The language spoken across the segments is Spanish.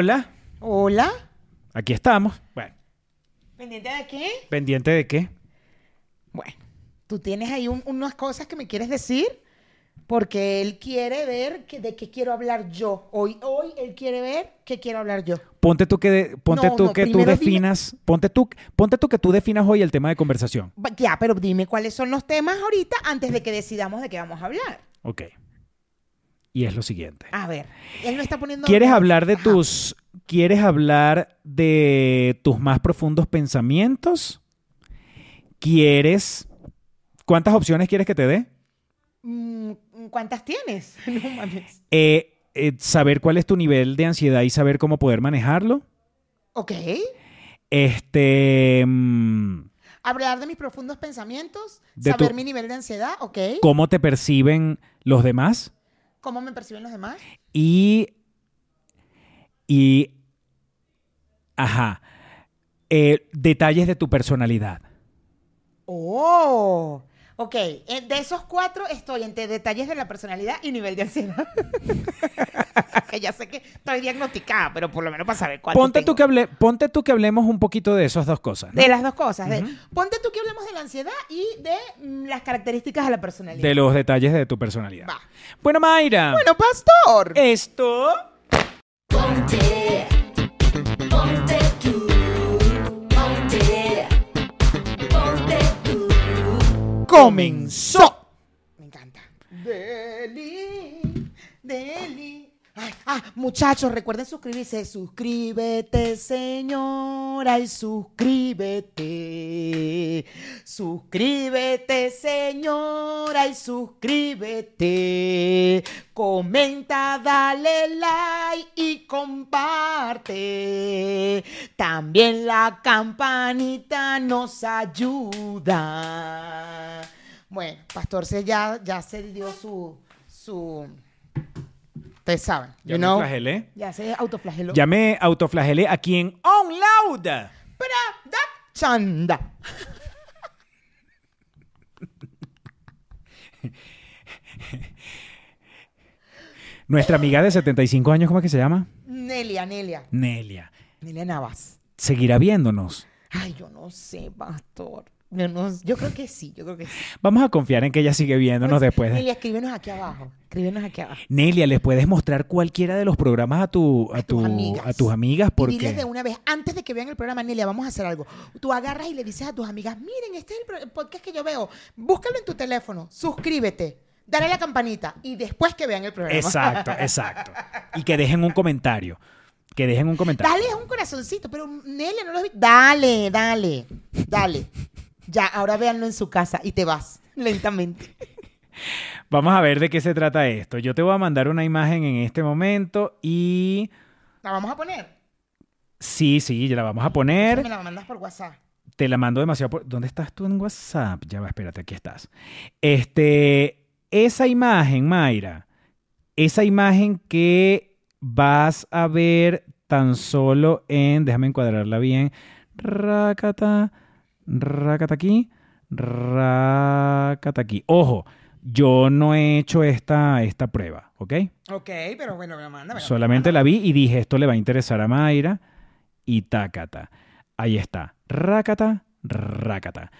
Hola, Hola. aquí estamos. Bueno, ¿Pendiente de qué? pendiente de qué. Bueno, tú tienes ahí un- unas cosas que me quieres decir porque él quiere ver que- de qué quiero hablar yo. Hoy, hoy él quiere ver qué quiero hablar yo. Ponte tú que de- ponte No, tú no, que tú primero dime- definas, ponte tú, ponte tú que tú definas hoy el tema de conversación. Ya, pero dime cuáles son los temas ahorita antes de que decidamos de qué vamos a hablar. Ok. Y es lo siguiente. A ver, él no está poniendo... ¿Quieres hablar de Ajá. tus quieres hablar de tus más profundos pensamientos? ¿Quieres cuántas opciones quieres que te dé? Mm, ¿Cuántas tienes? No mames. Eh, eh, saber cuál es tu nivel de ansiedad y saber cómo poder manejarlo. Ok. Este, mm, Hablar de mis profundos pensamientos, De saber tu- mi nivel de ansiedad, ok. cómo te perciben los demás ¿Cómo me perciben los demás? y y ajá, eh, detalles de tu personalidad. Oh, ok. Eh, De esos cuatro estoy entre detalles de la personalidad y nivel de ansiedad. que ya sé que estoy diagnosticada, pero por lo menos para saber cuánto Ponte tú, que hable, ponte tú que hablemos un poquito de esas dos cosas. ¿no? De las dos cosas. de-. Ponte tú que hablemos de la ansiedad y de mm, las características de la personalidad. De los detalles de tu personalidad. Va. Bueno, Mayra. Bueno, pastor. esto ponte comenzó. Me encanta. Deli, Deli. Ah, muchachos, recuerden suscribirse. Suscríbete, señora, y suscríbete. Suscríbete, señora, y suscríbete. Comenta, dale like y comparte. También la campanita nos ayuda. Bueno, Pastor se ya, ya se dio su, su, ustedes saben, Ya you me know, flagelé. ya se autoflageló. Ya me autoflagelé aquí en On Loud. Chanda. Nuestra amiga de 75 años, ¿cómo es que se llama? Nelia, Nelia. Nelia. Nelia Navas. Seguirá viéndonos. Ay, yo no sé, Pastor. Yo, no- yo creo que sí, yo creo que sí. Vamos a confiar en que ella sigue viéndonos después. de- Nelia, escríbenos aquí abajo. Escríbenos aquí abajo. Nelia, ¿les puedes mostrar cualquiera de los programas a, tu, a, A tus tu- amigas. a tus amigas? Y diles Porque de una vez, antes de que vean el programa, Nelia, vamos a hacer algo. Tú agarras y le dices a tus amigas, miren, este es el podcast que yo veo. Búscalo en tu teléfono, suscríbete, dale a la campanita y después que vean el programa. Exacto, exacto. Y que dejen un comentario. Que dejen un comentario. Dale un corazoncito, pero Nelia no lo vi. Dale, dale, dale. Ya, ahora véanlo en su casa y te vas lentamente. Vamos a ver de qué se trata esto. Yo te voy a mandar una imagen en este momento y ¿La vamos a poner? sí, sí, ya la vamos a poner. Me la mandas por WhatsApp. Te la mando demasiado por... ¿Dónde estás tú en WhatsApp? Ya va, espérate, aquí estás. Este, esa imagen, Mayra, esa imagen que vas a ver tan solo en, déjame encuadrarla bien, racata, racata aquí, racata aquí. Ojo, yo no he hecho esta, esta prueba, ¿ok? Ok, pero bueno, me la manda. me la Solamente la vi y dije, esto le va a interesar a Mayra y tácata. Ahí está. Rácata, rácata.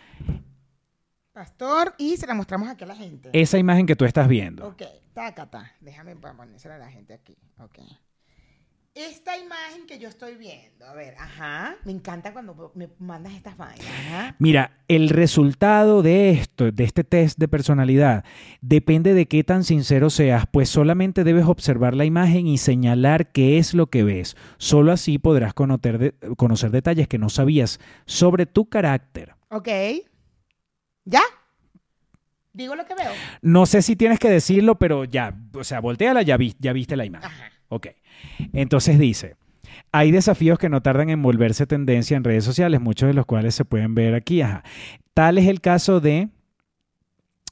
Pastor, y se la mostramos aquí a la gente. Esa imagen que tú estás viendo. Ok, tácata. Déjame ponérsela a la gente aquí. Ok. Esta imagen que yo estoy viendo, a ver, ajá. Me encanta cuando me mandas estas vainas. Ajá. Mira, el resultado de esto, de este test de personalidad, depende de qué tan sincero seas, pues solamente debes observar la imagen y señalar qué es lo que ves. Solo así podrás conocer, de- conocer detalles que no sabías sobre tu carácter. Ok. ¿Ya? Digo lo que veo. No sé si tienes que decirlo, pero ya, o sea, volteala, ya, vi- ya viste la imagen. Ajá. Ok. Entonces dice, hay desafíos que no tardan en volverse tendencia en redes sociales, muchos de los cuales se pueden ver aquí. Tal es el caso de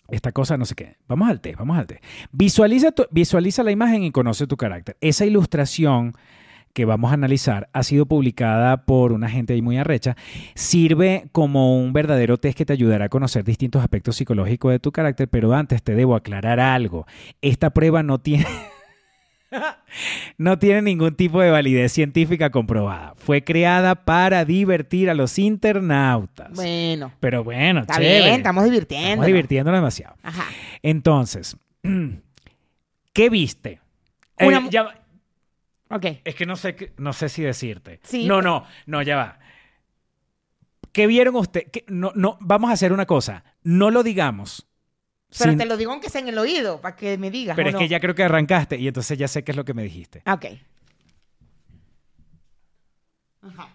esta cosa, no sé qué. Vamos al test, vamos al test. Visualiza, visualiza la imagen y conoce tu carácter. Esa ilustración que vamos a analizar ha sido publicada por una gente ahí muy arrecha, sirve como un verdadero test que te ayudará a conocer distintos aspectos psicológicos de tu carácter, pero antes te debo aclarar algo. Esta prueba no tiene... No tiene ningún tipo de validez científica comprobada. Fue creada para divertir a los internautas. Bueno, Pero bueno, está chévere. bien, estamos divirtiendo. Estamos divirtiéndonos demasiado. Ajá. Entonces, ¿qué viste? Eh, Una mu- ya va- Ok. es que no sé, no sé si decirte. Sí. No, no, no, ya va. ¿Qué vieron usted? ¿Qué- No, no, vamos a hacer una cosa. No lo digamos. Pero sin- te lo digo aunque sea en el oído, para que me digas. pero ¿o es no? que ya creo que arrancaste y entonces ya sé qué es lo que me dijiste. Ok. Ajá.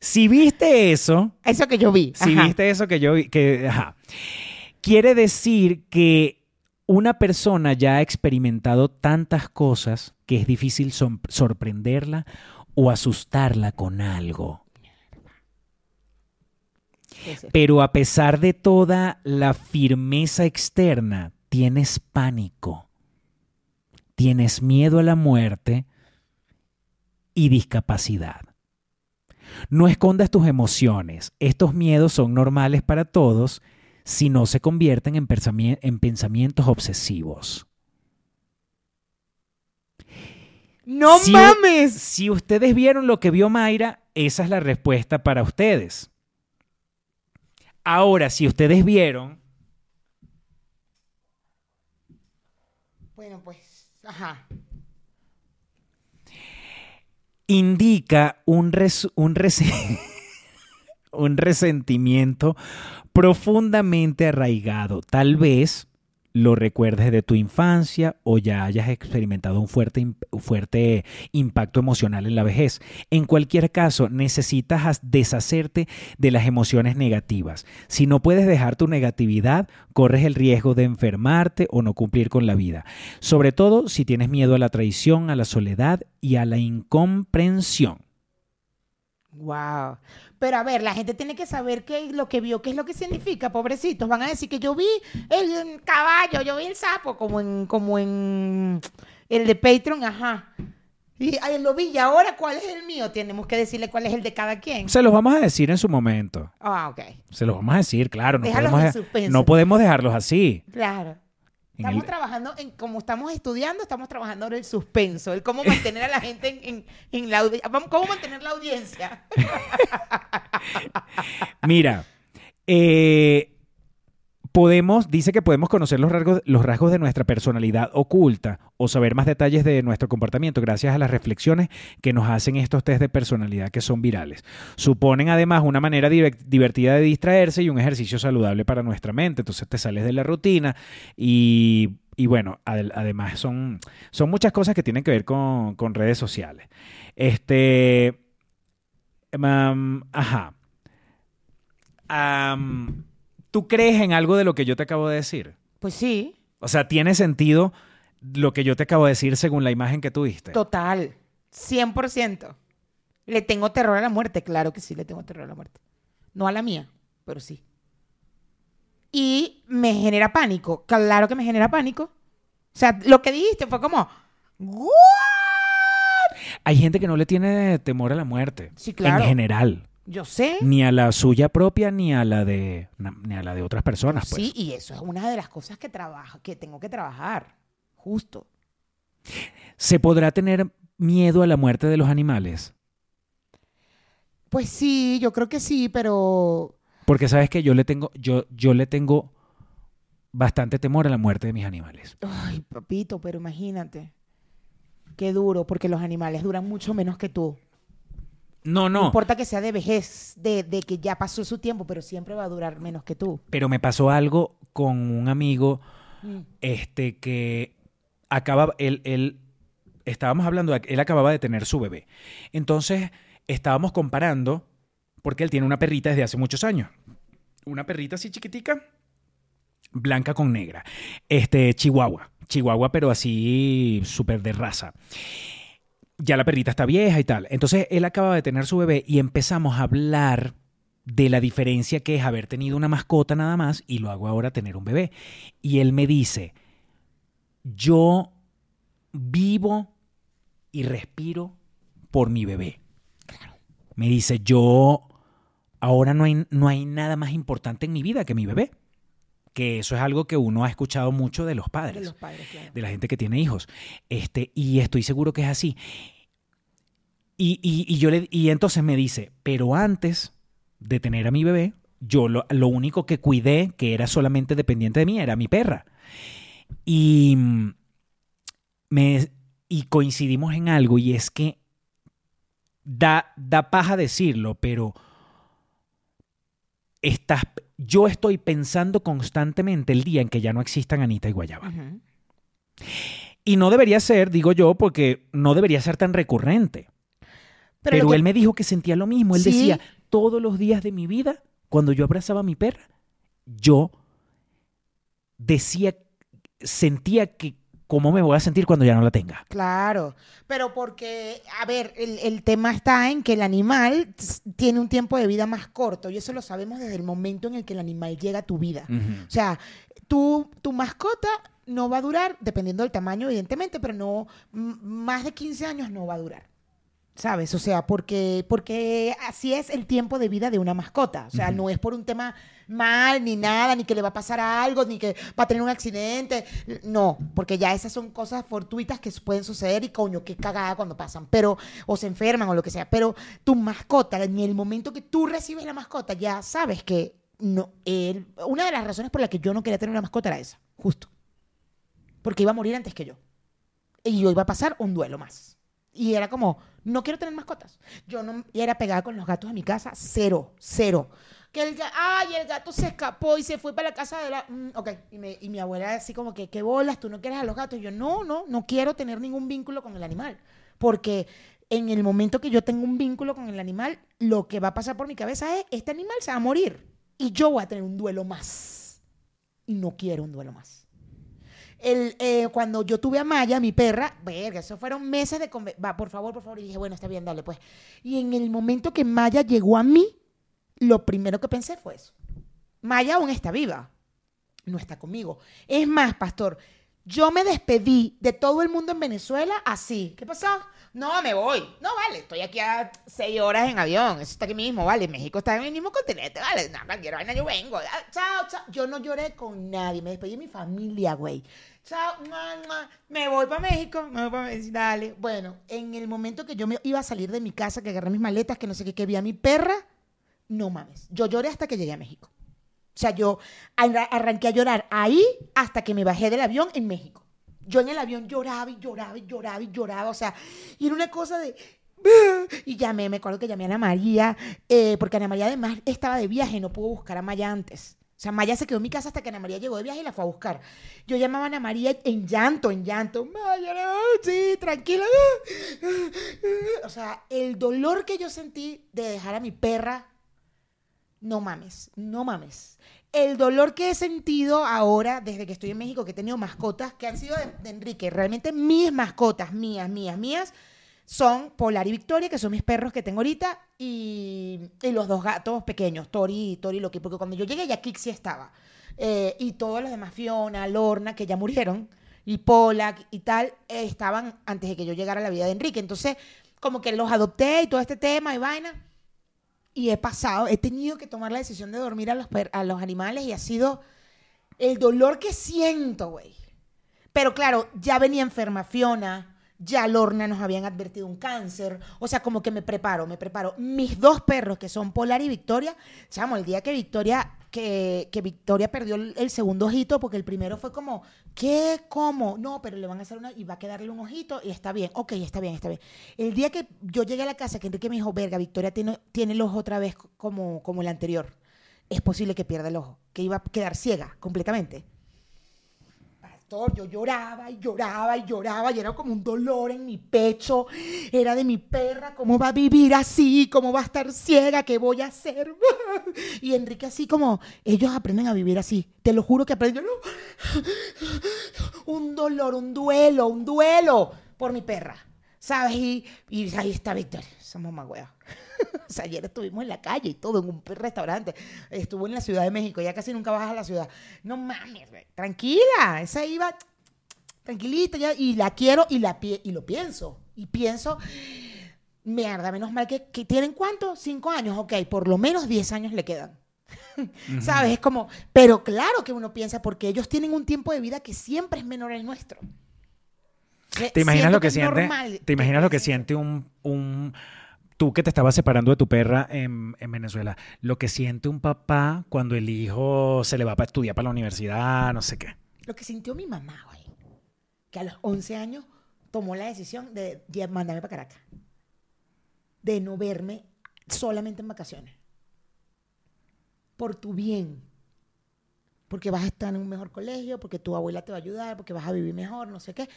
si viste eso, Eso que yo vi. si Ajá. viste eso que yo vi, que, ajá, quiere decir que una persona ya ha experimentado tantas cosas que es difícil sorprenderla o asustarla con algo. Sí. Pero a pesar de toda la firmeza externa, tienes pánico, tienes miedo a la muerte y discapacidad. No escondas tus emociones. Estos miedos son normales para todos si no se convierten en, pensami- en pensamientos obsesivos. ¡No Si- mames! Si ustedes vieron lo que vio Mayra, esa es la respuesta para ustedes. Ahora, si ustedes vieron Bueno, pues, ajá. indica un, res- un, un resentimiento profundamente arraigado. Tal vez lo recuerdes de tu infancia o ya hayas experimentado un fuerte, fuerte impacto emocional en la vejez. En cualquier caso, necesitas as- deshacerte de las emociones negativas. Si no puedes dejar tu negatividad, corres el riesgo de enfermarte o no cumplir con la vida. Sobre todo si tienes miedo a la traición, a la soledad y a la incomprensión. Wow. Pero a ver, la gente tiene que saber qué es lo que vio, qué es lo que significa, pobrecitos. Van a decir que yo vi el caballo, yo vi el sapo, como en, como en el de Patreon, ajá. Y ay, lo vi, y ahora cuál es el mío. Tenemos que decirle cuál es el de cada quien. Se los vamos a decir en su momento. Ah, ok. Se los vamos a decir, claro. No, Déjalos podemos, en suspenso. no podemos dejarlos así. Claro. Estamos el- trabajando, en, como estamos estudiando, estamos trabajando en el suspenso, el cómo mantener a la gente en, en- en la audiencia. ¿Cómo mantener la audiencia? Mira, eh, podemos, dice que podemos conocer los rasgos, los rasgos de nuestra personalidad oculta o saber más detalles de nuestro comportamiento gracias a las reflexiones que nos hacen estos test de personalidad que son virales. Suponen además una manera divertida de distraerse y un ejercicio saludable para nuestra mente. Entonces te sales de la rutina y, y bueno, ad- además son, son muchas cosas que tienen que ver con, con redes sociales. Este, em, ajá. Am, ¿Tú crees en algo de lo que yo te acabo de decir? Pues sí, O sea, ¿tiene sentido lo que yo te acabo de decir según la imagen que tuviste? total, 100%. ¿Le tengo terror a la muerte? Claro que sí, le tengo terror a la muerte. No a la mía, pero sí. Y me genera pánico, claro que me genera pánico. O sea, lo que dijiste fue como, ¿what? Hay gente que no le tiene temor a la muerte. Sí, claro. En general. Yo sé. Ni a la suya propia ni a la de, ni a la de otras personas. Pues. Sí, y eso es una de las cosas que trabajo, que tengo que trabajar. Justo. ¿Se podrá tener miedo a la muerte de los animales? Pues sí, yo creo que sí, pero Porque sabes que yo le tengo, yo, yo le tengo bastante temor a la muerte de mis animales. Ay, papito, pero imagínate. Qué duro, porque los animales duran mucho menos que tú. No, No no. importa que sea de vejez, de, de que ya pasó su tiempo, pero siempre va a durar menos que tú. Pero me pasó algo con un amigo Mm. este que acaba él, él estábamos hablando de, él acababa de tener su bebé entonces estábamos comparando porque él tiene una perrita desde hace muchos años una perrita así chiquitica blanca con negra este chihuahua chihuahua pero así súper de raza ya la perrita está vieja y tal entonces él acaba de tener su bebé y empezamos a hablar de la diferencia que es haber tenido una mascota nada más y lo hago ahora tener un bebé. Y él me dice, yo vivo y respiro por mi bebé. Me dice, yo ahora no hay, no hay nada más importante en mi vida que mi bebé. Que eso es algo que uno ha escuchado mucho de los padres De los padres, claro. de la gente que tiene hijos. Este, y estoy seguro que es así. Y, y- y yo le, y entonces me dice, pero antes de tener a mi bebé, yo lo, lo único que cuidé, que era solamente dependiente de mí, era mi perra. Y, mm, me, y coincidimos en algo, y es que da, da paja decirlo, pero estás, yo estoy pensando constantemente el día en que ya no existan Anita y Guayaba. Y no debería ser, digo yo, porque no debería ser tan recurrente. Pero, que- él me dijo que sentía lo mismo. Él Sí. decía, todos los días de mi vida, cuando yo abrazaba a mi perra, yo decía, sentía que cómo me voy a sentir cuando ya no la tenga. Claro, pero porque, a ver, el, el tema está en que el animal tiene un tiempo de vida más corto y eso lo sabemos desde el momento en el que el animal llega a tu vida. O sea, tu, tu mascota no va a durar, dependiendo del tamaño, evidentemente, pero no, más de 15 años no va a durar. ¿Sabes? O sea, porque, porque así es el tiempo de vida de una mascota. O sea, no es por un tema mal, ni nada, ni que le va a pasar algo, ni que va a tener un accidente. No, porque ya esas son cosas fortuitas que pueden suceder y coño, qué cagada cuando pasan. Pero, o se enferman o lo que sea. Pero tu mascota, en el momento que tú recibes la mascota, ya sabes que no. él- una de las razones por las que yo no quería tener una mascota era esa, justo. Porque iba a morir antes que yo. Y yo iba a pasar un duelo más. Y era como, no quiero tener mascotas. Yo no y era pegada con los gatos de mi casa, cero, cero. El, ga- ay, el gato se escapó y se fue para la casa de la... mm, ok, y, mi abuela así como que, ¿qué bolas? ¿Tú no quieres a los gatos? Y yo, no, no, no quiero tener ningún vínculo con el animal. Porque en el momento que yo tengo un vínculo con el animal, lo que va a pasar por mi cabeza es, este animal se va a morir. Y yo voy a tener un duelo más. Y no quiero un duelo más. Eh, cuando yo tuve a Maya, mi perra, verga, eso fueron meses de... Va, por favor, por favor. Y dije, bueno, está bien, dale, pues. Y en el momento que Maya llegó a mí, lo primero que pensé fue eso. Maya aún está viva. No está conmigo. Es más, pastor, yo me despedí de todo el mundo en Venezuela así. ¿Qué pasó? No, me voy. No, vale, estoy aquí a seis horas en avión. Eso está aquí mismo, vale. México está en el mismo continente, vale. No, cualquier vaina yo vengo. Ah, chao, chao. Yo no lloré con nadie. Me despedí de mi familia, güey. Chao, mua. me voy para México. Me voy para México. Dale. Bueno, en el momento que yo me iba a salir de mi casa, que agarré mis maletas, que no sé qué, que vi a mi perra, no mames. Yo lloré hasta que llegué a México. O sea, yo arra- arranqué a llorar ahí hasta que me bajé del avión en México. Yo en el avión lloraba y lloraba y lloraba y lloraba. O sea, y era una cosa de... Y llamé, me acuerdo que llamé a Ana María, eh, porque Ana María además estaba de viaje, no pudo buscar a Maya antes. O sea, Maya se quedó en mi casa hasta que Ana María llegó de viaje y la fue a buscar. Yo llamaba a Ana María en llanto, en llanto. Maya, no, sí, tranquila. O sea, el dolor que yo sentí de dejar a mi perra no mames, no mames. El dolor que he sentido ahora, desde que estoy en México, que he tenido mascotas, que han sido de, Enrique, realmente mis mascotas, mías, mías, mías, son Polar y Victoria, que son mis perros que tengo ahorita, y, los dos gatos pequeños, Tori y Tori Loki, porque cuando yo llegué ya Kixi estaba. Eh, y todos los demás, Fiona, Lorna, que ya murieron, y Polak y tal, estaban antes de que yo llegara a la vida de Enrique. Entonces, como que los adopté y todo este tema y vaina y he pasado, he tenido que tomar la decisión de dormir a los, a los animales y ha sido el dolor que siento, güey. Pero claro, ya venía enferma Fiona, ya Lorna nos habían advertido un cáncer, o sea, como que me preparo, me preparo. Mis dos perros, que son Polar y Victoria, chamo, el día que Victoria, que, que Victoria perdió el, segundo ojito, porque el primero fue como, ¿qué? ¿Cómo? No, pero le van a hacer una, y va a quedarle un ojito, y está bien, ok, está bien, está bien. El día que yo llegué a la casa, que Enrique me dijo, verga, Victoria tiene, tiene el ojo otra vez como, como el anterior, es posible que pierda el ojo, que iba a quedar ciega completamente. Yo lloraba y lloraba y lloraba y era como un dolor en mi pecho. Era de mi perra, ¿cómo va a vivir así? ¿Cómo va a estar ciega? ¿Qué voy a hacer? Y Enrique así como, ellos aprenden a vivir así. Te lo juro que aprenden. Un dolor, un duelo, un duelo por mi perra. ¿Sabes? Y, ahí está. Somos más huevas. O sea, ayer estuvimos en la calle y todo, en un restaurante. Estuvo en la Ciudad de México, ya casi nunca bajas a la ciudad. No mames, güey. Tranquila, esa iba tranquilita ya, y la quiero y, la, y lo pienso. Y pienso, mierda, menos mal que, que tienen cuánto? Cinco años, ok, por lo menos diez años le quedan. ¿Sabes? Es como, pero claro que uno piensa porque ellos tienen un tiempo de vida que siempre es menor al nuestro. ¿Te imaginas siento lo que siente? normal ¿Te imaginas lo que siente un, un tú que te estabas separando de tu perra en, en Venezuela? Lo que siente un papá cuando el hijo se le va para estudiar para la universidad, no sé qué. Lo que sintió mi mamá, güey, que a los 11 años tomó la decisión de, mandarme para Caracas, de no verme solamente en vacaciones, por tu bien, porque vas a estar en un mejor colegio, porque tu abuela te va a ayudar, porque vas a vivir mejor, no sé qué.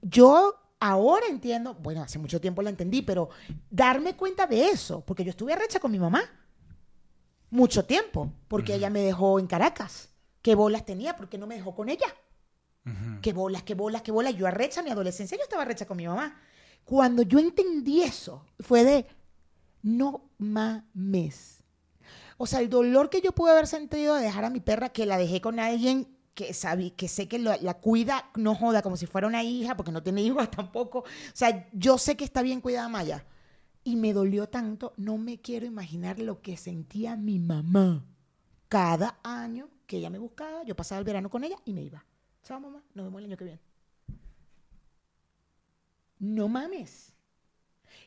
Yo ahora entiendo, bueno, hace mucho tiempo la entendí, pero darme cuenta de eso, porque yo estuve arrecha con mi mamá mucho tiempo, porque ella me dejó en Caracas. ¿Qué bolas tenía? porque no me dejó con ella? ¿Qué bolas, qué bolas, qué bolas? Yo arrecha mi adolescencia, yo estaba arrecha con mi mamá. Cuando yo entendí eso, fue de, no mames. O sea, el dolor que yo pude haber sentido de dejar a mi perra, que la dejé con alguien que, sabí, que sé que la cuida, no joda, como si fuera una hija, porque no tiene hijos tampoco. O sea, yo sé que está bien cuidada Maya. Y me dolió tanto, no me quiero imaginar lo que sentía mi mamá. Cada año que ella me buscaba, yo pasaba el verano con ella y me iba. Chao, mamá, nos vemos el año que viene. No mames.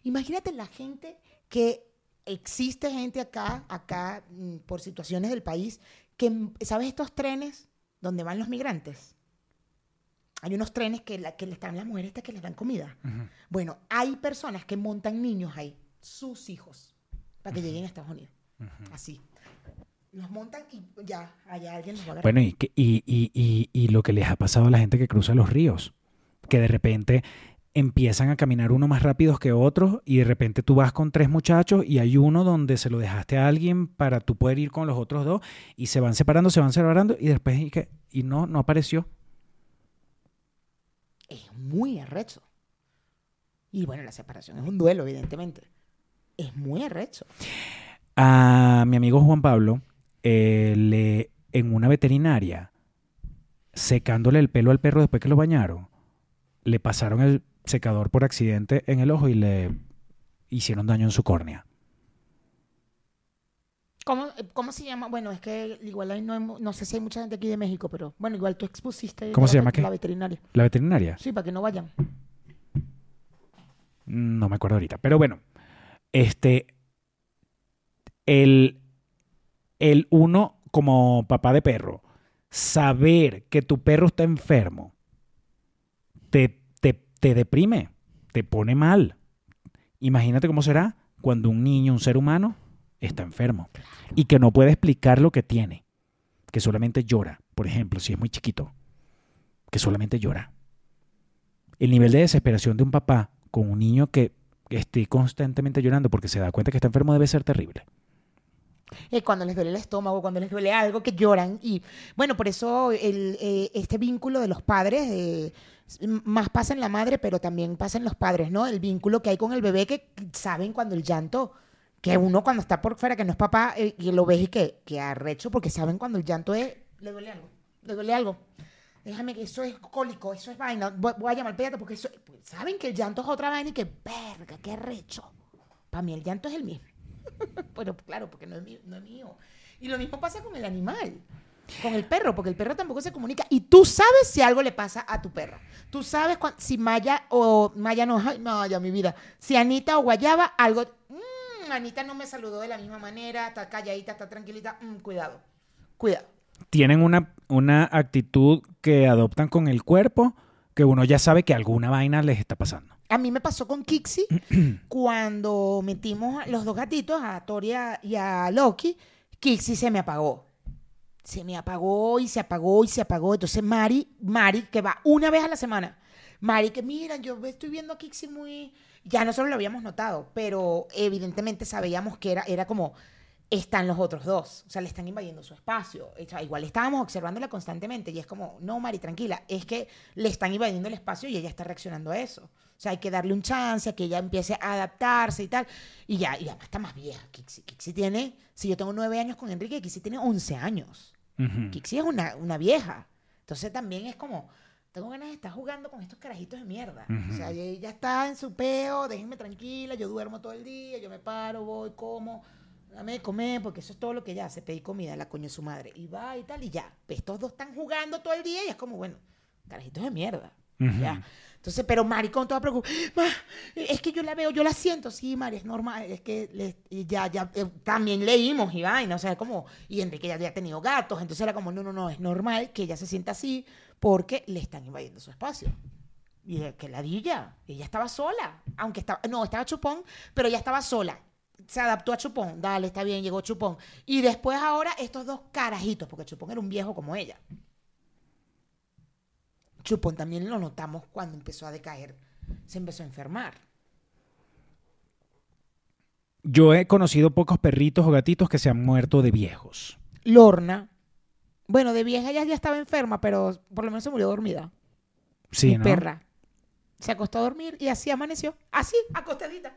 Imagínate la gente que existe gente acá, acá, mm, por situaciones del país, que, ¿sabes estos trenes donde van los migrantes? Hay unos trenes que, la- que le están las mujeres que les dan comida. Bueno, hay personas que montan niños ahí, sus hijos, para que lleguen a Estados Unidos. Así. Los montan y ya, allá alguien los va a agarrar. Bueno, y, que- y, y, y, y lo que les ha pasado a la gente que cruza los ríos, que de repente empiezan a caminar uno más rápidos que otros y de repente tú vas con tres muchachos y hay uno donde se lo dejaste a alguien para tú poder ir con los otros dos y se van separando, se van separando y después y, que, y no, no apareció. es muy arrecho. Y bueno, la separación es un duelo, evidentemente. Es muy arrecho. A mi amigo Juan Pablo, eh, le, en una veterinaria, secándole el pelo al perro después que lo bañaron, le pasaron el secador por accidente en el ojo y le hicieron daño en su córnea. ¿Cómo, cómo se llama? Bueno, es que igual hay, no, no sé si hay mucha gente aquí de México, pero bueno, igual tú expusiste ¿Cómo la se llama qué? la veterinaria. ¿La veterinaria? Sí, para que no vayan. No me acuerdo ahorita. Pero bueno, este. El, el uno, como papá de perro, saber que tu perro está enfermo, te, te, deprime, te pone mal. Imagínate cómo será cuando un niño, un ser humano, está enfermo y que no puede explicar lo que tiene, que solamente llora, por ejemplo, si es muy chiquito, que solamente llora. El nivel de desesperación de un papá con un niño que esté constantemente llorando porque se da cuenta que está enfermo debe ser terrible. Eh, cuando les duele el estómago, cuando les duele algo, que lloran. Y bueno, por eso el, eh, este vínculo de los padres, más pasa en la madre, pero también pasa en los padres, ¿no? El vínculo que hay con el bebé que saben cuando el llanto, que uno cuando está por fuera, que no es papá, eh, y lo ves y que, que arrecho, porque saben cuando el llanto es, le duele algo, le duele algo. Déjame que eso es cólico, eso es vaina. Voy, voy a llamar al pediatra porque eso, pues, saben que el llanto es otra vaina y que, verga, qué arrecho. Para mí el llanto es el mismo. Pero claro, porque no es, mío, no es mío. Y lo mismo pasa con el animal, con el perro, porque el perro tampoco se comunica. Y tú sabes si algo le pasa a tu perro. Tú sabes si Maya o Maya no, ay, Maya, mi vida. Si Anita o Guayaba, algo. mm, Anita no me saludó de la misma manera, está calladita, está tranquilita. mm, cuidado, cuidado. Tienen una, una actitud que adoptan con el cuerpo que uno ya sabe que alguna vaina les está pasando. A mí me pasó con Kixi cuando metimos los dos gatitos, a Toria y a Loki. Kixi se me apagó. Se me apagó y se apagó y se apagó. Entonces Mari, Mari, que va una vez a la semana. Mari, que mira, yo estoy viendo a Kixi muy... Ya nosotros lo habíamos notado, pero evidentemente sabíamos que era, era como, están los otros dos. O sea, le están invadiendo su espacio. O sea, igual estábamos observándola constantemente y es como, no, Mari, tranquila, es que le están invadiendo el espacio y ella está reaccionando a eso. O sea, hay que darle un chance a que ella empiece a adaptarse y tal. Y ya, y además está más vieja. Kixi, Kixi tiene, si yo tengo nueve años con Enrique, Kixi tiene once años. Ujú. Kixi es una, una vieja. Entonces también es como, tengo ganas de estar jugando con estos carajitos de mierda. O sea, ella está en su peo, déjenme tranquila, yo duermo todo el día, yo me paro, voy, como. dame de comer, porque eso es todo lo que ella hace, pedir comida, la coño de su madre. Y va y tal, y ya. Pues Estos dos están jugando todo el día y es como, bueno, carajitos de mierda. Ujú. Ya. Entonces, pero Mari con toda preocupación, es que yo la veo, yo la siento, sí, Mari, es normal, es que ya, ya, eh, también leímos y o sea, como, y Enrique ya había tenido gatos, entonces era como, no, no, no, es normal que ella se sienta así porque le están invadiendo su espacio. Y que ladilla, ella estaba sola, aunque estaba, no, estaba Chupón, pero ella estaba sola. Se adaptó a Chupón, dale, está bien, llegó Chupón. Y después ahora estos dos carajitos, porque Chupón era un viejo como ella. Chupón también lo notamos cuando empezó a decaer, se empezó a enfermar. Yo he conocido pocos perritos o gatitos que se han muerto de viejos. Lorna, bueno, de vieja ella ya estaba enferma, pero por lo menos se murió dormida. Sí, Mi ¿no? perra. Se acostó a dormir y así amaneció. Así, acostadita.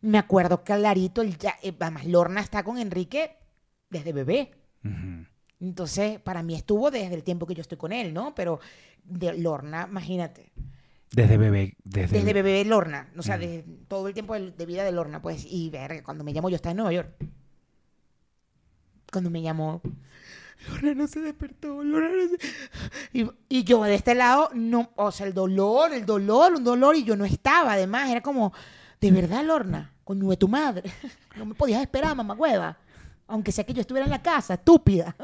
Me acuerdo clarito, el ya- eh, además Lorna está con Enrique desde bebé. Ujú. Entonces, para mí estuvo desde el tiempo que yo estoy con él, ¿no? Pero de Lorna, imagínate. Desde bebé. Desde, Desde bebé Lorna. O sea, Mm. desde todo el tiempo de, de vida de Lorna, pues. Y ver, cuando me llamó, yo estaba en Nueva York. Cuando me llamó, Lorna no se despertó, Lorna no se... Y, y yo de este lado, no, o sea, el dolor, el dolor, un dolor, y yo no estaba, además, era como, de verdad, Lorna, coño de tu madre, no me podías esperar, mamá hueva, aunque sea que yo estuviera en la casa, estúpida.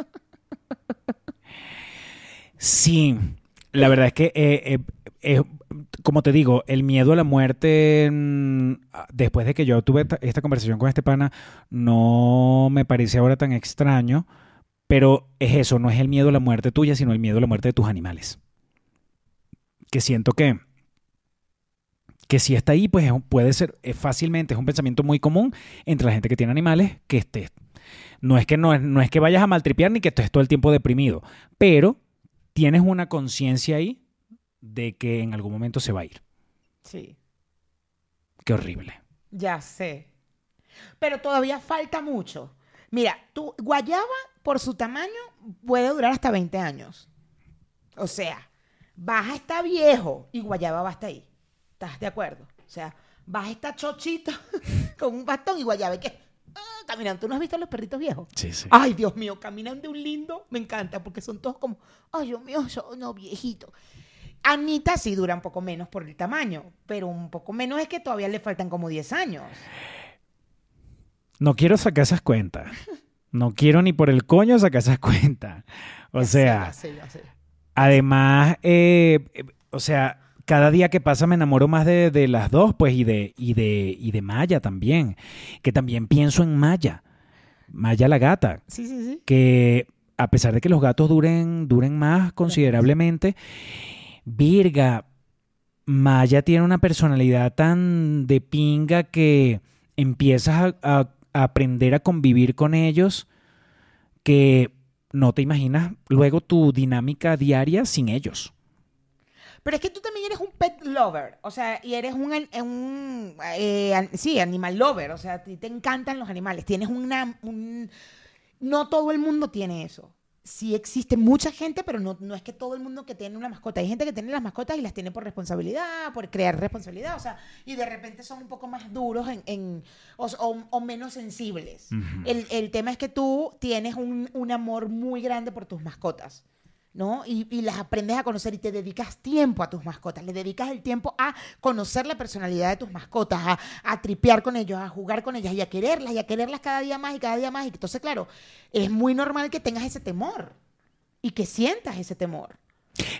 Sí, la verdad es que, eh, eh, como te digo, el miedo a la muerte, mm, después de que yo tuve esta- conversación con este pana, no me parece ahora tan extraño, pero es eso, no es el miedo a la muerte tuya, sino el miedo a la muerte de tus animales. Que siento que, que si está ahí, pues puede ser fácilmente, es un pensamiento muy común entre la gente que tiene animales, que estés. No es que, no, es- no es que vayas a maltripear ni que estés todo el tiempo deprimido, pero tienes una conciencia ahí de que en algún momento se va a ir. Sí. Qué horrible. Ya sé. Pero todavía falta mucho. Mira, tú, Guayaba, por su tamaño, puede durar hasta 20 años. O sea, Baja está viejo y Guayaba va hasta ahí. ¿Estás de acuerdo? O sea, Baja está chochito con un bastón y Guayaba que ah, caminando. ¿Tú no has visto a los perritos viejos? Sí, sí. Ay, Dios mío, caminan de un lindo. Me encanta porque son todos como, ay, Dios mío, son no, viejito. Anita sí dura un poco menos por el tamaño, pero un poco menos es que todavía le faltan como 10 años. No quiero sacar esas cuentas. No quiero ni por el coño sacar esas cuentas. O Ya sé, sea, ya sé, ya sé. además, eh, eh, o sea, cada día que pasa me enamoro más de, de las dos, pues, y de, y de, y de Maya también. Que también pienso en Maya. Maya la gata. Sí, sí, sí. que a pesar de que los gatos duren, duren más considerablemente, Virga, Maya tiene una personalidad tan de pinga que empiezas a, a- a aprender a convivir con ellos que no te imaginas luego tu dinámica diaria sin ellos. Pero es que tú también eres un pet lover, o sea, y eres un, un eh, sí, animal lover, o sea, a ti te encantan los animales, tienes una, un, no todo el mundo tiene eso. Sí existe mucha gente, pero no, no es que todo el mundo que tiene una mascota. Hay gente que tiene las mascotas y las tiene por responsabilidad, por crear responsabilidad, o sea, y de repente son un poco más duros en, en- o, o- o menos sensibles. El, el tema es que tú tienes un, un amor muy grande por tus mascotas. ¿No? Y, y las aprendes a conocer y te dedicas tiempo a tus mascotas, le dedicas el tiempo a conocer la personalidad de tus mascotas, a, a tripear con ellos, a jugar con ellas y a quererlas y a quererlas cada día más y cada día más. Y entonces, claro, es muy normal que tengas ese temor y que sientas ese temor.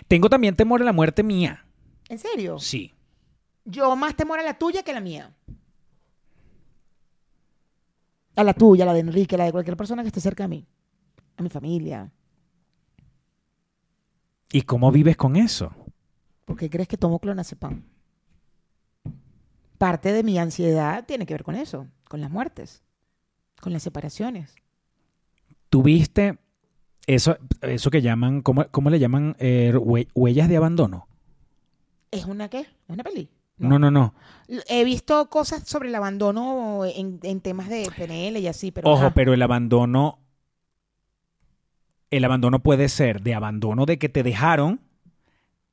Tengo también temor a la muerte mía. ¿En serio? Sí. Yo más temor a la tuya que a la mía. A la tuya, a la de Enrique, a la de cualquier persona que esté cerca de mí. A mi familia. ¿Y cómo vives con eso? ¿Por qué crees que tomo clonazepam? Parte de mi ansiedad tiene que ver con eso, con las muertes, con las separaciones. ¿Tuviste eso, eso que llaman, ¿cómo, cómo le llaman? Eh, hue- huellas de abandono. ¿Es una qué? ¿Es una peli? No, no, no. He visto cosas sobre el abandono en, en temas de PNL y así, pero... Ojo, ajá. pero el abandono. El abandono puede ser de abandono de que te dejaron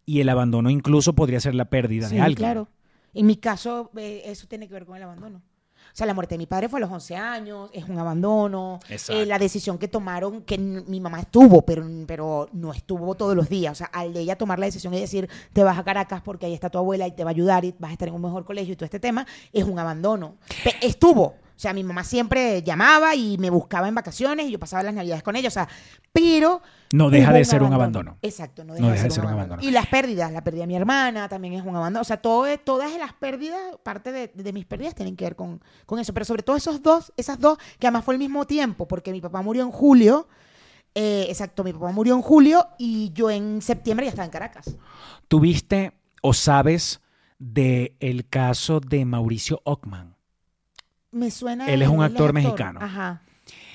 y el abandono incluso podría ser la pérdida Sí, de alguien. claro. En mi caso, eh, eso tiene que ver con el abandono. O sea, la muerte de mi padre fue a los 11 años, es un abandono. Eh, la decisión que tomaron, que mi mamá estuvo, pero, pero no estuvo todos los días. O sea, al de ella tomar la decisión y decir, te vas a Caracas porque ahí está tu abuela y te va a ayudar y vas a estar en un mejor colegio y todo este tema, es un abandono. Pe- estuvo. O sea, mi mamá siempre llamaba y me buscaba en vacaciones y yo pasaba las navidades con ella. O sea, pero... No deja de ser un abandono. Exacto, no deja, No de, ser de ser un abandono. abandono. Y las pérdidas, la pérdida de mi hermana también es un abandono. O sea, todo, todas las pérdidas, parte de, de mis pérdidas tienen que ver con, con eso. Pero sobre todo esos dos, esas dos, que además fue al mismo tiempo, porque mi papá murió en julio. eh, exacto, mi papá murió en julio y yo en septiembre ya estaba en Caracas. ¿Tuviste o sabes de el caso de Mauricio Ockman? Me suena. Él es un actor mexicano. Ajá.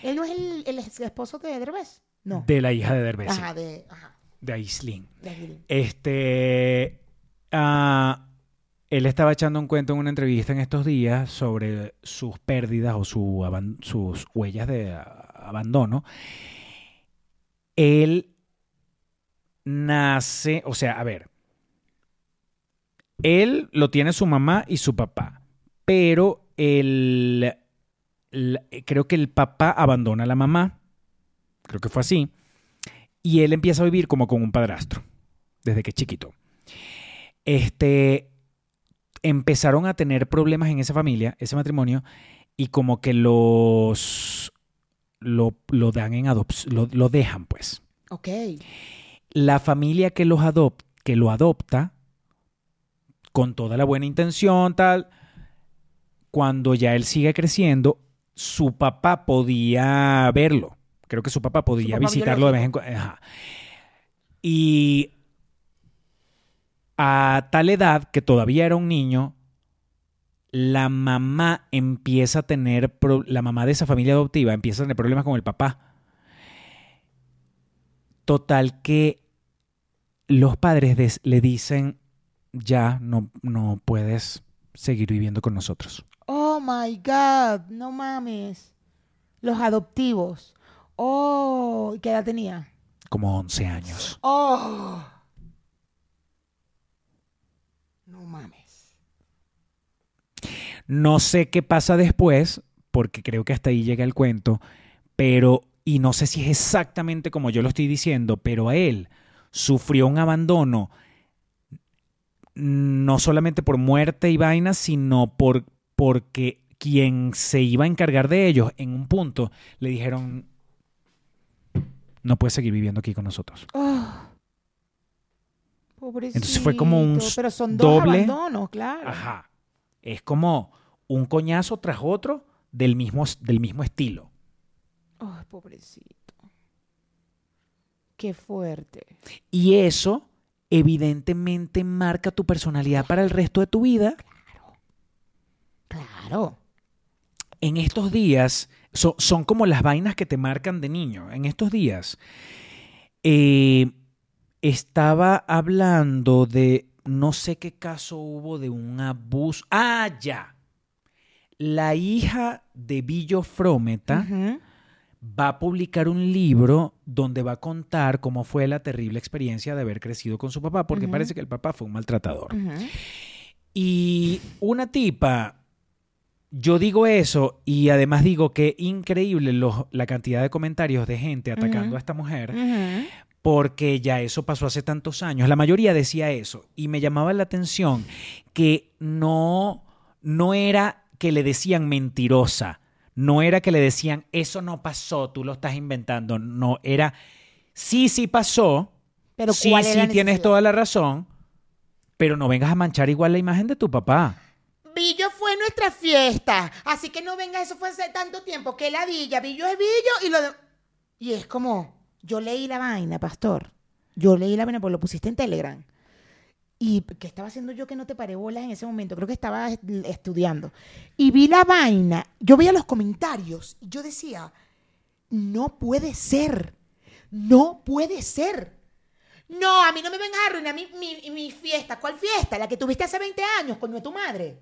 Él no es el, el esposo de Derbez. No. De la hija de Derbez, sí, Ajá, de. Ajá. de Aislinn. de Aguilín. Este, ah, él estaba echando un cuento en una entrevista en estos días sobre sus pérdidas o su sus huellas de ah, abandono. Él nace, o sea, a ver, él lo tiene su mamá y su papá, pero el, creo que el papá abandona a la mamá, creo que fue así, y él empieza a vivir como con un padrastro desde que es chiquito. Este, empezaron a tener problemas en esa familia, ese matrimonio, y como que los lo, lo dan en adopción, lo, lo dejan, pues. Ok. La familia que los adop que lo adopta, con toda la buena intención, tal, cuando ya él sigue creciendo, su papá podía verlo. Creo que su papá podía papá visitarlo de vez en cuando. Y a tal edad que todavía era un niño, la mamá empieza a tener, la mamá de esa familia adoptiva empieza a tener problemas con el papá. Total que los padres le dicen, ya no, no puedes seguir viviendo con nosotros. Oh my God, no mames. Los adoptivos. Oh, ¿qué edad tenía? Como 11 años. Oh. No mames. No sé qué pasa después, porque creo que hasta ahí llega el cuento, pero, y no sé si es exactamente como yo lo estoy diciendo, pero a él sufrió un abandono no solamente por muerte y vainas, sino por, porque quien se iba a encargar de ellos en un punto le dijeron, no puedes seguir viviendo aquí con nosotros. Oh. Pobrecito. Entonces fue como un Pero son dos doble- abandonos, claro. Ajá. Es como un coñazo tras otro del mismo, del mismo estilo. Ay, pobrecito. Qué fuerte. Y eso evidentemente marca tu personalidad para el resto de tu vida. Claro. En estos días, so- son como las vainas que te marcan de niño. En estos días, eh, estaba hablando de, no sé qué caso hubo de un abuso. Ah, ya. La hija de Billo Frometa va a publicar un libro donde va a contar cómo fue la terrible experiencia de haber crecido con su papá, porque parece que el papá fue un maltratador. Y una tipa, yo digo eso y además digo que increíble los- la cantidad de comentarios de gente atacando a esta mujer, porque ya eso pasó hace tantos años. La mayoría decía eso y me llamaba la atención que no, no era que le decían mentirosa, no era que le decían eso no pasó, tú lo estás inventando, no, era sí, sí pasó, Pero sí, ¿cuál es sí, tienes toda la razón, pero no vengas a manchar igual la imagen de tu papá. Billo nuestra fiesta. Así que no venga, eso fue hace tanto tiempo. Que la villa, Billo es Billo y lo de... Y es como, yo leí la vaina, pastor. Yo leí la vaina porque lo pusiste en Telegram. ¿Y qué estaba haciendo yo que no te paré bolas en ese momento? Creo que estaba est- estudiando. Y vi la vaina, yo veía los comentarios y yo decía, no puede ser, no puede ser. No, a mí no me vengas a arruinar mi, mi, mi fiesta. ¿Cuál fiesta? La que tuviste hace 20 años, de tu madre.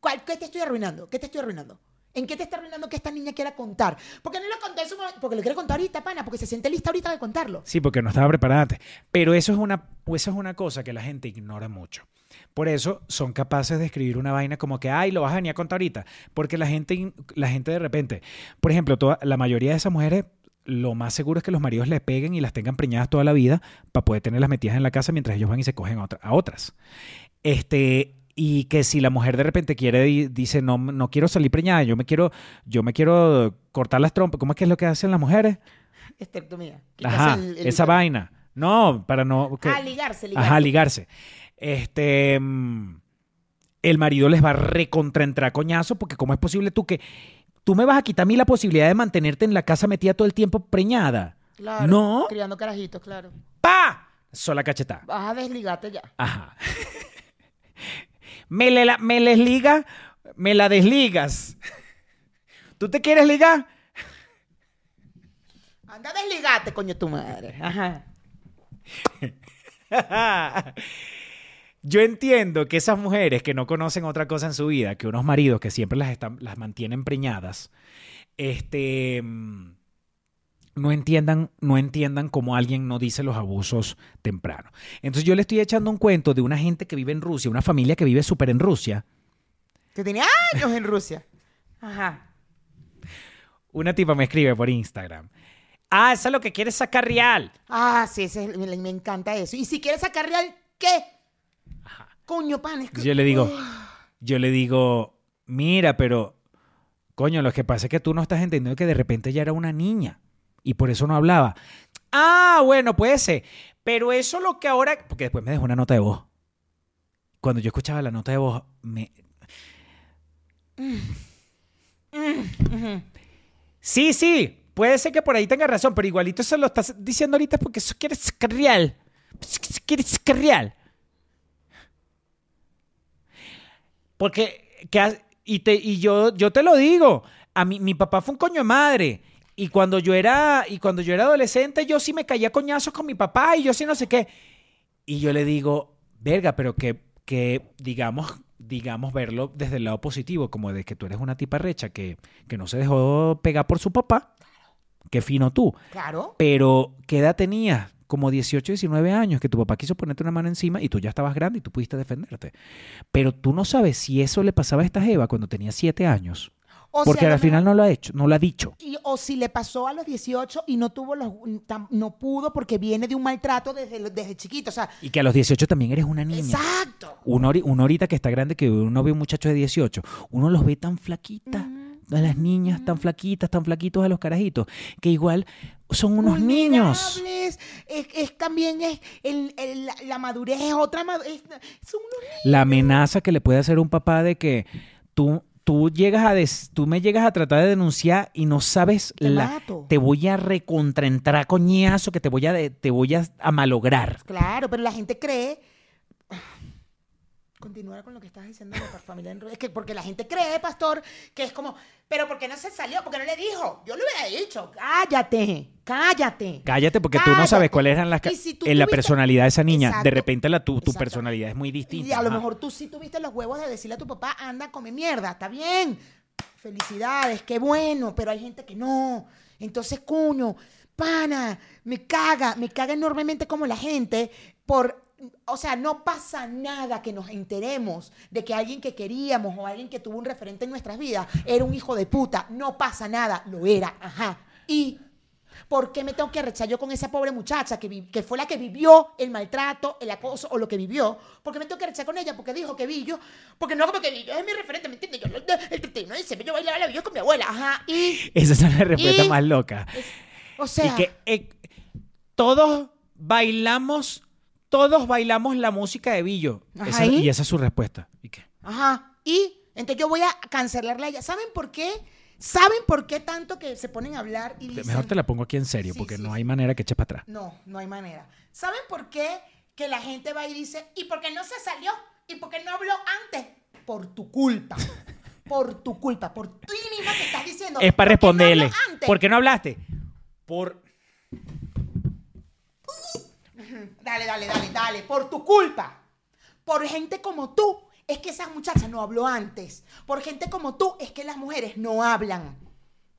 ¿Cuál, ¿Qué te estoy arruinando? ¿Qué te estoy arruinando? ¿En qué te está arruinando que esta niña quiera contar? ¿Por qué no lo conté en su momento? Porque lo quiere contar ahorita, pana, porque se siente lista ahorita de contarlo. Sí, porque no estaba preparada. Pero eso es una, eso es una cosa que la gente ignora mucho. Por eso son capaces de escribir una vaina como que, ay, lo vas a venir a contar ahorita. Porque la gente, la gente de repente, por ejemplo, toda, la mayoría de esas mujeres, lo más seguro es que los maridos les peguen y las tengan preñadas toda la vida para poder tenerlas metidas en la casa mientras ellos van y se cogen a, a otras. Este, y que si la mujer de repente quiere y dice, no, no quiero salir preñada, yo me quiero, yo me quiero cortar las trompas. ¿Cómo es que es lo que hacen las mujeres? Estectomía. Ajá, Quitarse el- el- esa vaina. No, para no... que- Ah, ligarse, ligarse. Ajá, ligarse. Este. mm, El marido les va a recontraentrar coñazo porque ¿cómo es posible tú que tú me vas a quitar a mí la posibilidad de mantenerte en la casa metida todo el tiempo preñada? Claro, No. Criando carajitos, claro. ¡Pa! Sola cachetada. Vas a desligarte ya. Ajá. me, le la- me les liga, me la desligas. ¿Tú te quieres ligar? Anda, desligate, coño, tu madre. Ajá. Yo entiendo que esas mujeres que no conocen otra cosa en su vida que unos maridos que siempre las, están, las mantienen preñadas, este, no entiendan, no entiendan cómo alguien no dice los abusos temprano. Entonces yo le estoy echando un cuento de una gente que vive en Rusia, una familia que vive súper en Rusia. Que tiene años en Rusia. Ajá. Una tipa me escribe por Instagram. Ah, eso es lo que quieres sacar real. Ah, sí, ese es- me, me encanta eso. Y si quieres sacar real, ¿qué? Coño, pan, es que... Yo le digo, yo le digo, mira, pero, coño, lo que pasa es que tú no estás entendiendo que de repente ella era una niña y por eso no hablaba. Ah, bueno, puede ser, pero eso lo que ahora, porque después me dejó una nota de voz. Cuando yo escuchaba la nota de voz, me... Sí, sí, puede ser que por ahí tenga razón, pero igualito se lo estás diciendo ahorita porque eso quiere sacar real. Quiere sacar real. Porque, que y, te, y yo, yo te lo digo, a mí, mi papá fue un coño de madre. Y cuando yo era, y cuando yo era adolescente, yo sí me caía coñazos con mi papá y yo sí no sé qué. Y yo le digo, verga, pero que, que digamos, digamos, verlo desde el lado positivo, como de que tú eres una tipa recha que, que no se dejó pegar por su papá. Qué fino tú. Claro. Pero, ¿qué edad tenías? Como 18, 19 años, que tu papá quiso ponerte una mano encima y tú ya estabas grande y tú pudiste defenderte. Pero tú no sabes si eso le pasaba a esta Jeva cuando tenía 7 años. O porque sea, al final no lo ha hecho, no lo ha dicho. y- o si le pasó a los 18 y no tuvo los no pudo porque viene de un maltrato desde, desde chiquito. O sea, Y que a los 18 también eres una niña. exacto. Uno, uno ahorita que está grande, que uno ve un muchacho de 18, uno los ve tan flaquitas, a las niñas tan flaquitas, tan flaquitos a los carajitos, que igual son unos niños. Es, es también es el- el- la, la madurez es otra madurez. Son unos niños. La amenaza que le puede hacer un papá de que tú, tú llegas a des- tú me llegas a tratar de denunciar y no sabes Te la mato. te voy a recontraentrar coñazo que te voy a de- te voy a, a malograr. Claro, pero la gente cree. Continuar con lo que estás diciendo de familia en- Es que porque la gente cree, pastor, que es como, pero ¿por qué no se salió? ¿Por qué no le dijo? Yo le hubiera dicho, cállate, cállate. Cállate porque tú no sabes cuáles eran las si tú en la personalidad de esa niña. De repente la tu, tu Exacto. personalidad es muy distinta. Y a lo mejor tú sí tuviste los huevos de decirle a tu papá, anda, come mierda, está bien. Felicidades, qué bueno, pero hay gente que no. Entonces, cuño, pana, me caga, me caga enormemente como la gente por... O sea, no pasa nada que nos enteremos de que alguien que queríamos o alguien que tuvo un referente en nuestras vidas era un hijo de puta. No pasa nada, lo era, ajá. Y ¿Por qué me tengo que arrechar yo con esa pobre muchacha que, vi- que fue la que vivió el maltrato, el acoso o lo que vivió? ¿Por qué me tengo que arrechar con ella? Porque dijo que Villo, porque no porque Villo es mi referente, ¿me entiendes? Yo lo- el 31 de diciembre yo bailaba la Villo con mi abuela, ajá, y, Esa es la respuesta Y- más loca. o sea, y que eh, todos bailamos, todos bailamos la música de Billo. Esa- ¿y? y esa es su respuesta. ¿Y qué? ajá, y entonces yo voy a cancelarla a ella. ¿Saben por qué? ¿Saben por qué tanto que se ponen a hablar y dicen... Mejor te la pongo aquí en serio, Sí, porque sí, no sí. hay manera que eches para atrás. No, no hay manera. ¿Saben por qué que la gente va y dice, ¿y por qué no se salió? ¿Y por qué no habló antes? Por tu culpa. Por tu culpa. Por ti misma que estás diciendo. Es para "¿Por qué no habló responderle. antes?". ¿Por qué no hablaste? Por... Dale, dale, dale, dale. Por tu culpa. Por gente como tú. Es que esa muchacha no habló antes. Por gente como tú es que las mujeres no hablan.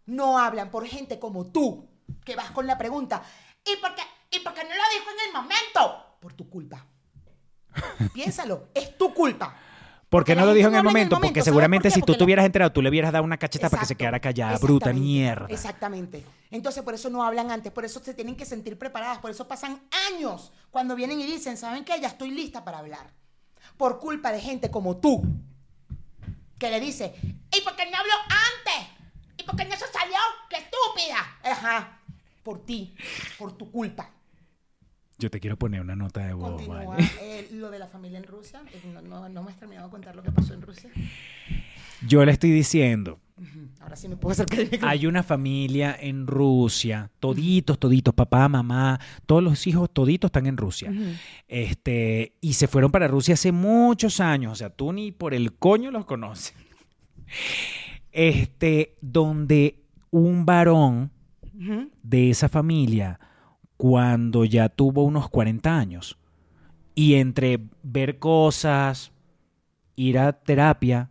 No hablan por gente como tú. Que vas con la pregunta. ¿Y por qué, y por qué no lo dijo en el momento? Por tu culpa. Piénsalo, es tu culpa. ¿Por qué Porque no lo dijo en el momento? Porque ¿sabes seguramente por si tú te hubieras enterado, tú le hubieras dado una cacheta para que se quedara callada. Bruta mierda. Exactamente. Entonces, por eso no hablan antes, por eso se tienen que sentir preparadas, por eso pasan años cuando vienen y dicen, ¿saben qué? Ya estoy lista para hablar. Por culpa de gente como tú, que le dice, ¿y por qué no habló antes? ¿Y por qué no se salió? ¡Qué estúpida! Ajá, por ti, por tu culpa. Yo te quiero poner una nota de voz, Continúa ¿vale? eh, lo de la familia en Rusia. Eh, No, no- no me has terminado de contar lo que pasó en Rusia. Yo le estoy diciendo, Ahora sí me puedo acercar el micrófono. hay una familia en Rusia, toditos, toditos, papá, mamá, todos los hijos, toditos están en Rusia. Este, y se fueron para Rusia hace muchos años, o sea, tú ni por el coño los conoces. Este, donde un varón de esa familia cuando ya tuvo unos 40 años. Y entre ver cosas, ir a terapia,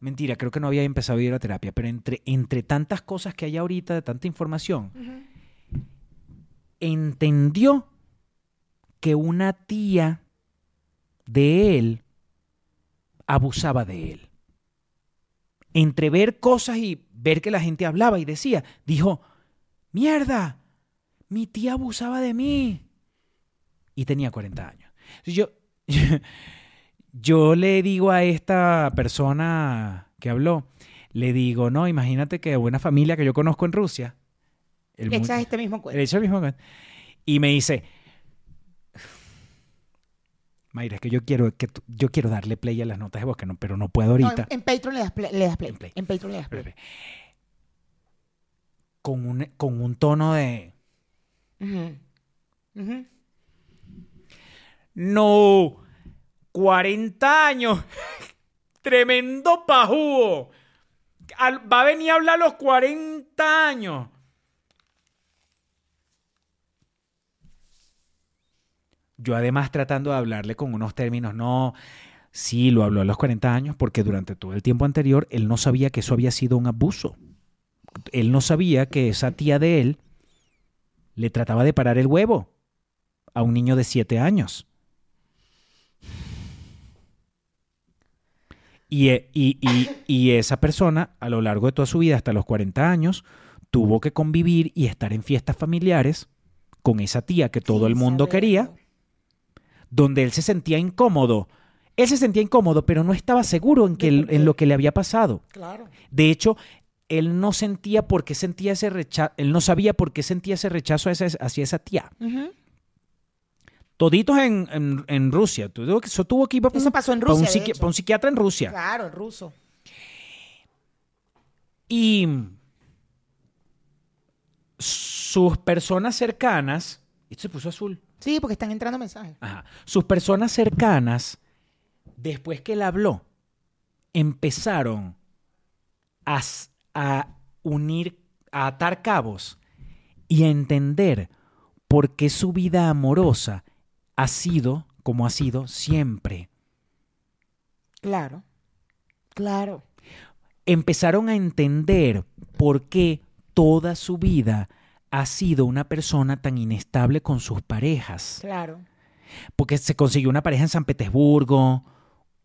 mentira, creo que no había empezado a ir a terapia, pero entre, entre tantas cosas que hay ahorita, de tanta información, entendió que una tía de él abusaba de él. Entre ver cosas y ver que la gente hablaba y decía, dijo, mierda, mi tía abusaba de mí. Y tenía 40 años. Yo, yo le digo a esta persona que habló, le digo, no, imagínate que una familia que yo conozco en Rusia, el echas este mismo cuento. le echo el mismo cuento. Y me dice, Mayra, es que yo quiero, que tú- yo quiero darle play a las notas de voz, que no, pero no puedo No, ahorita. en, en Patreon le das play. Le das play. En play. En Patreon le das play. Con un, con un tono de... No, 40 años. Tremendo pajugo. Al- va a venir a hablar a los 40 años. Yo además tratando de hablarle con unos términos, no, sí, lo habló a los 40 años porque durante todo el tiempo anterior él no sabía que eso había sido un abuso. Él no sabía que esa tía de él le trataba de parar el huevo a un niño de 7 años. Y, e- y- y- y esa persona, a lo largo de toda su vida, hasta los 40 años, tuvo que convivir y estar en fiestas familiares con esa tía que todo el mundo quería, donde él se sentía incómodo. Él se sentía incómodo, pero no estaba seguro en, que, en lo que le había pasado. Claro. De hecho, él no sentía por qué sentía ese rechazo, él no sabía por qué sentía ese rechazo hacia, esa tía. Toditos en, en- en Rusia. Eso tuvo que ir para Eso pasó en para un, Rusia, de psiqui- hecho. para un psiquiatra en Rusia. Claro, el ruso. Y sus personas cercanas, esto se puso azul, Sí, porque están entrando mensajes. Ajá. sus personas cercanas, después que él habló, empezaron a, a unir, a atar cabos y a entender por qué su vida amorosa ha sido como ha sido siempre. Claro. Claro. empezaron a entender por qué toda su vida ha sido una persona tan inestable con sus parejas. Claro. Porque se consiguió una pareja en San Petersburgo,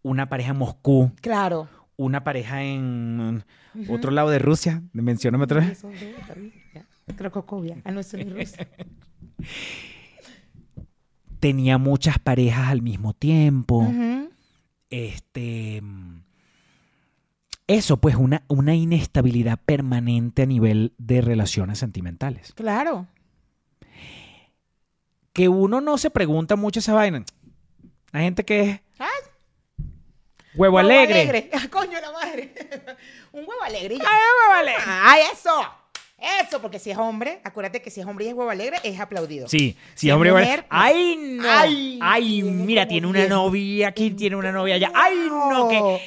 una pareja en Moscú, Claro. Una pareja en otro lado de Rusia. Mencióname otra vez. Crococovia. Ah, no, eso es ruso. Tenía muchas parejas al mismo tiempo. Este. Eso, pues, una, una inestabilidad permanente a nivel de relaciones sentimentales. Claro. que uno no se pregunta mucho esa vaina. Hay gente que es Ay, huevo, alegre. Ah, coño, la madre. Un huevo alegre. ya. Ay, huevo alegre. ¡Ay, eso! Eso, porque si es hombre, acuérdate que si es hombre y es huevo alegre, es aplaudido. Sí, Si es hombre. mujer, bueno. Ay, no. Ay, mira, tiene una novia aquí, tiene una novia allá. Ay, no, que.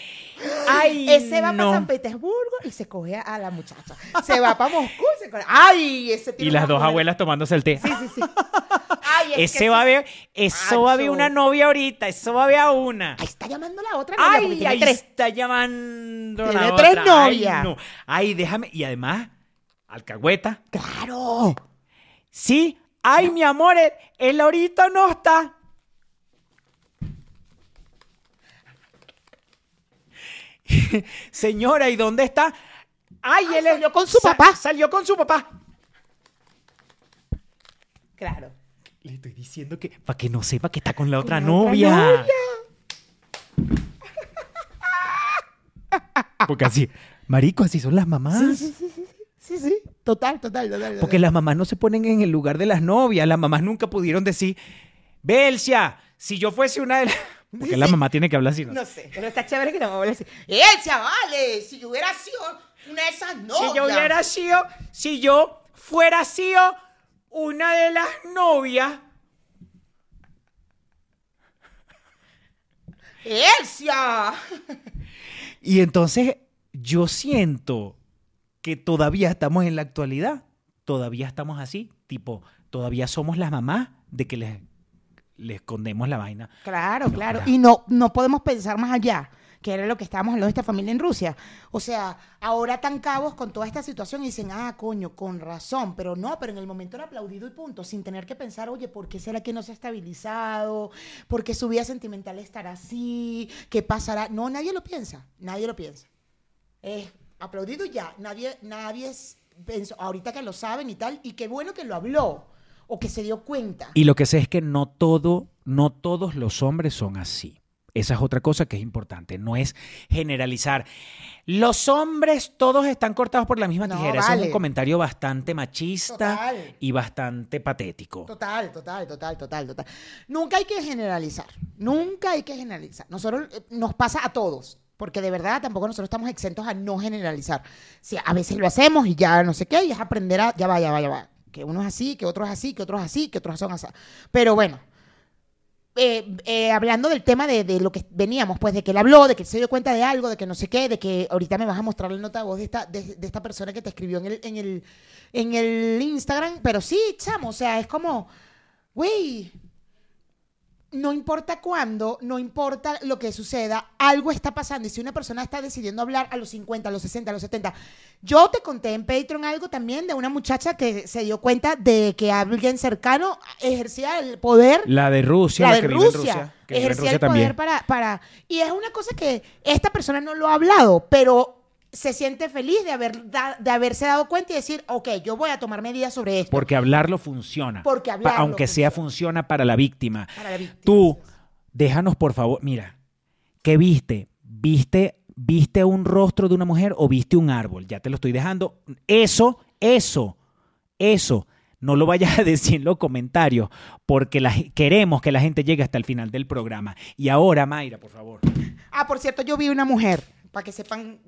Ay, Ese va no. para San Petersburgo y se coge a la muchacha. Se va para Moscú y se coge. ¡Ay! Ese tiene Y las dos mujer. abuelas tomándose el té. Sí, sí, sí. Ay, es Ese va a ver, eso va a ver una novia ahorita, eso va a ver a una. Ahí está llamando la otra novia Ay, ahí tres. está llamando Tiene la tres otra. novias. Ay, no. Ay, déjame. Y además, alcahueta. ¡Claro! Sí, ay, mi amor, él, él ahorita no está. Señora, ¿y dónde está? Ay, él salió con su sa- papá. Salió con su papá. Claro. Le estoy diciendo que para que no sepa que está con la otra la otra novia. Porque así, marico, así son las mamás. Sí, sí, sí, sí, sí, total, total. total. Porque las mamás no se ponen en el lugar de las novias. Las mamás nunca pudieron decir, Belcia, si yo fuese una de las... Porque la mamá tiene que hablar así, ¿no? No sé, pero está chévere que no me hable así. Elsa, vale, si yo hubiera sido una de esas novias. Si yo hubiera sido, si yo fuera sido una de las novias, Elsa. Y entonces yo siento que todavía estamos en la actualidad, todavía estamos así, tipo, todavía somos las mamás de que les, les escondemos la vaina. Claro, No, claro. para. Y no, no podemos pensar más allá, que era lo que estábamos hablando de esta familia en Rusia. O sea, ahora tan cabos con toda esta situación y dicen, ah, coño, con razón, pero no, pero en el momento era aplaudido y punto, sin tener que pensar, oye, ¿por qué será que no se ha estabilizado? ¿Por qué su vida sentimental estará así? ¿Qué pasará? No, nadie lo piensa, nadie lo piensa. Es aplaudido y ya, nadie, nadie es- pensó, ahorita que lo saben y tal, y qué bueno que lo habló o que se dio cuenta. Y lo que sé es que no todo, no todos los hombres son así. Esa es otra cosa que es importante. No es generalizar. Los hombres todos están cortados por la misma No, tijera. Ese es un comentario bastante machista Total. y bastante patético. Total, total, total, total, total. Nunca hay que generalizar. Nunca hay que generalizar. Nosotros eh, nos pasa a todos. Porque de verdad tampoco nosotros estamos exentos a no generalizar. Sí, a veces lo hacemos y ya no sé qué, y es aprender a, ya va, ya va, ya va. Que uno es así, que otro es así, que otro es así, que otros son así. Pero bueno, eh, eh, hablando del tema de, de lo que veníamos, pues de que él habló, de que se dio cuenta de algo, de que no sé qué, de que ahorita me vas a mostrar la nota de voz de esta, de esta persona que te escribió en el, en, el, en el Instagram. Pero sí, chamo, o sea, es como, güey, no importa cuándo, no importa lo que suceda, algo está pasando. Y si una persona está decidiendo hablar a los 50, a los 60, a los 70. Yo te conté en Patreon algo también de una muchacha que se dio cuenta de que alguien cercano ejercía el poder La de Rusia, la la, de que vive en Rusia, Rusia, que vive en ejercía Rusia el poder para, para... Y es una cosa que esta persona no lo ha hablado, pero se siente feliz de, haber da- de haberse dado cuenta y decir, ok, yo voy a tomar medidas sobre esto. Porque hablarlo funciona. Porque Pa- hablarlo aunque sea funciona para la víctima. Para la víctima. Tú, déjanos por favor, mira, ¿qué viste? ¿Viste, ¿Viste un rostro de una mujer o viste un árbol? Ya te lo estoy dejando. Eso, eso, eso. No lo vayas a decir en los comentarios porque la queremos que la gente llegue hasta el final del programa. Y ahora, Mayra, por favor. Ah, por cierto, yo vi una mujer, para que sepan.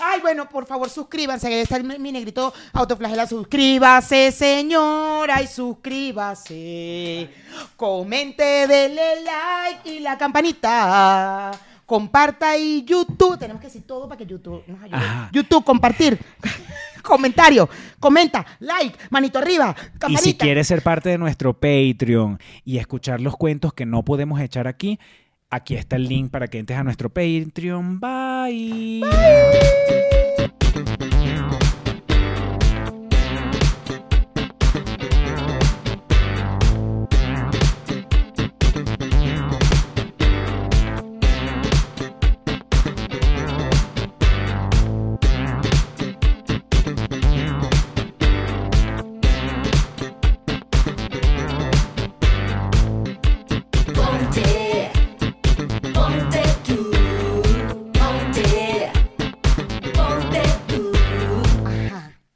Ay, bueno, por favor, suscríbanse. Ahí está mi negrito autoflagela. Suscríbase, señora, y suscríbase. Comente, dele like y la campanita. Comparta y YouTube. Tenemos que decir todo para que YouTube nos ayude. Ajá. YouTube, compartir. Comentario, comenta, like, manito arriba, campanita. Y si quieres ser parte de nuestro Patreon y escuchar los cuentos que no podemos echar aquí, Aquí está el link para que entres a nuestro Patreon. Bye. Bye.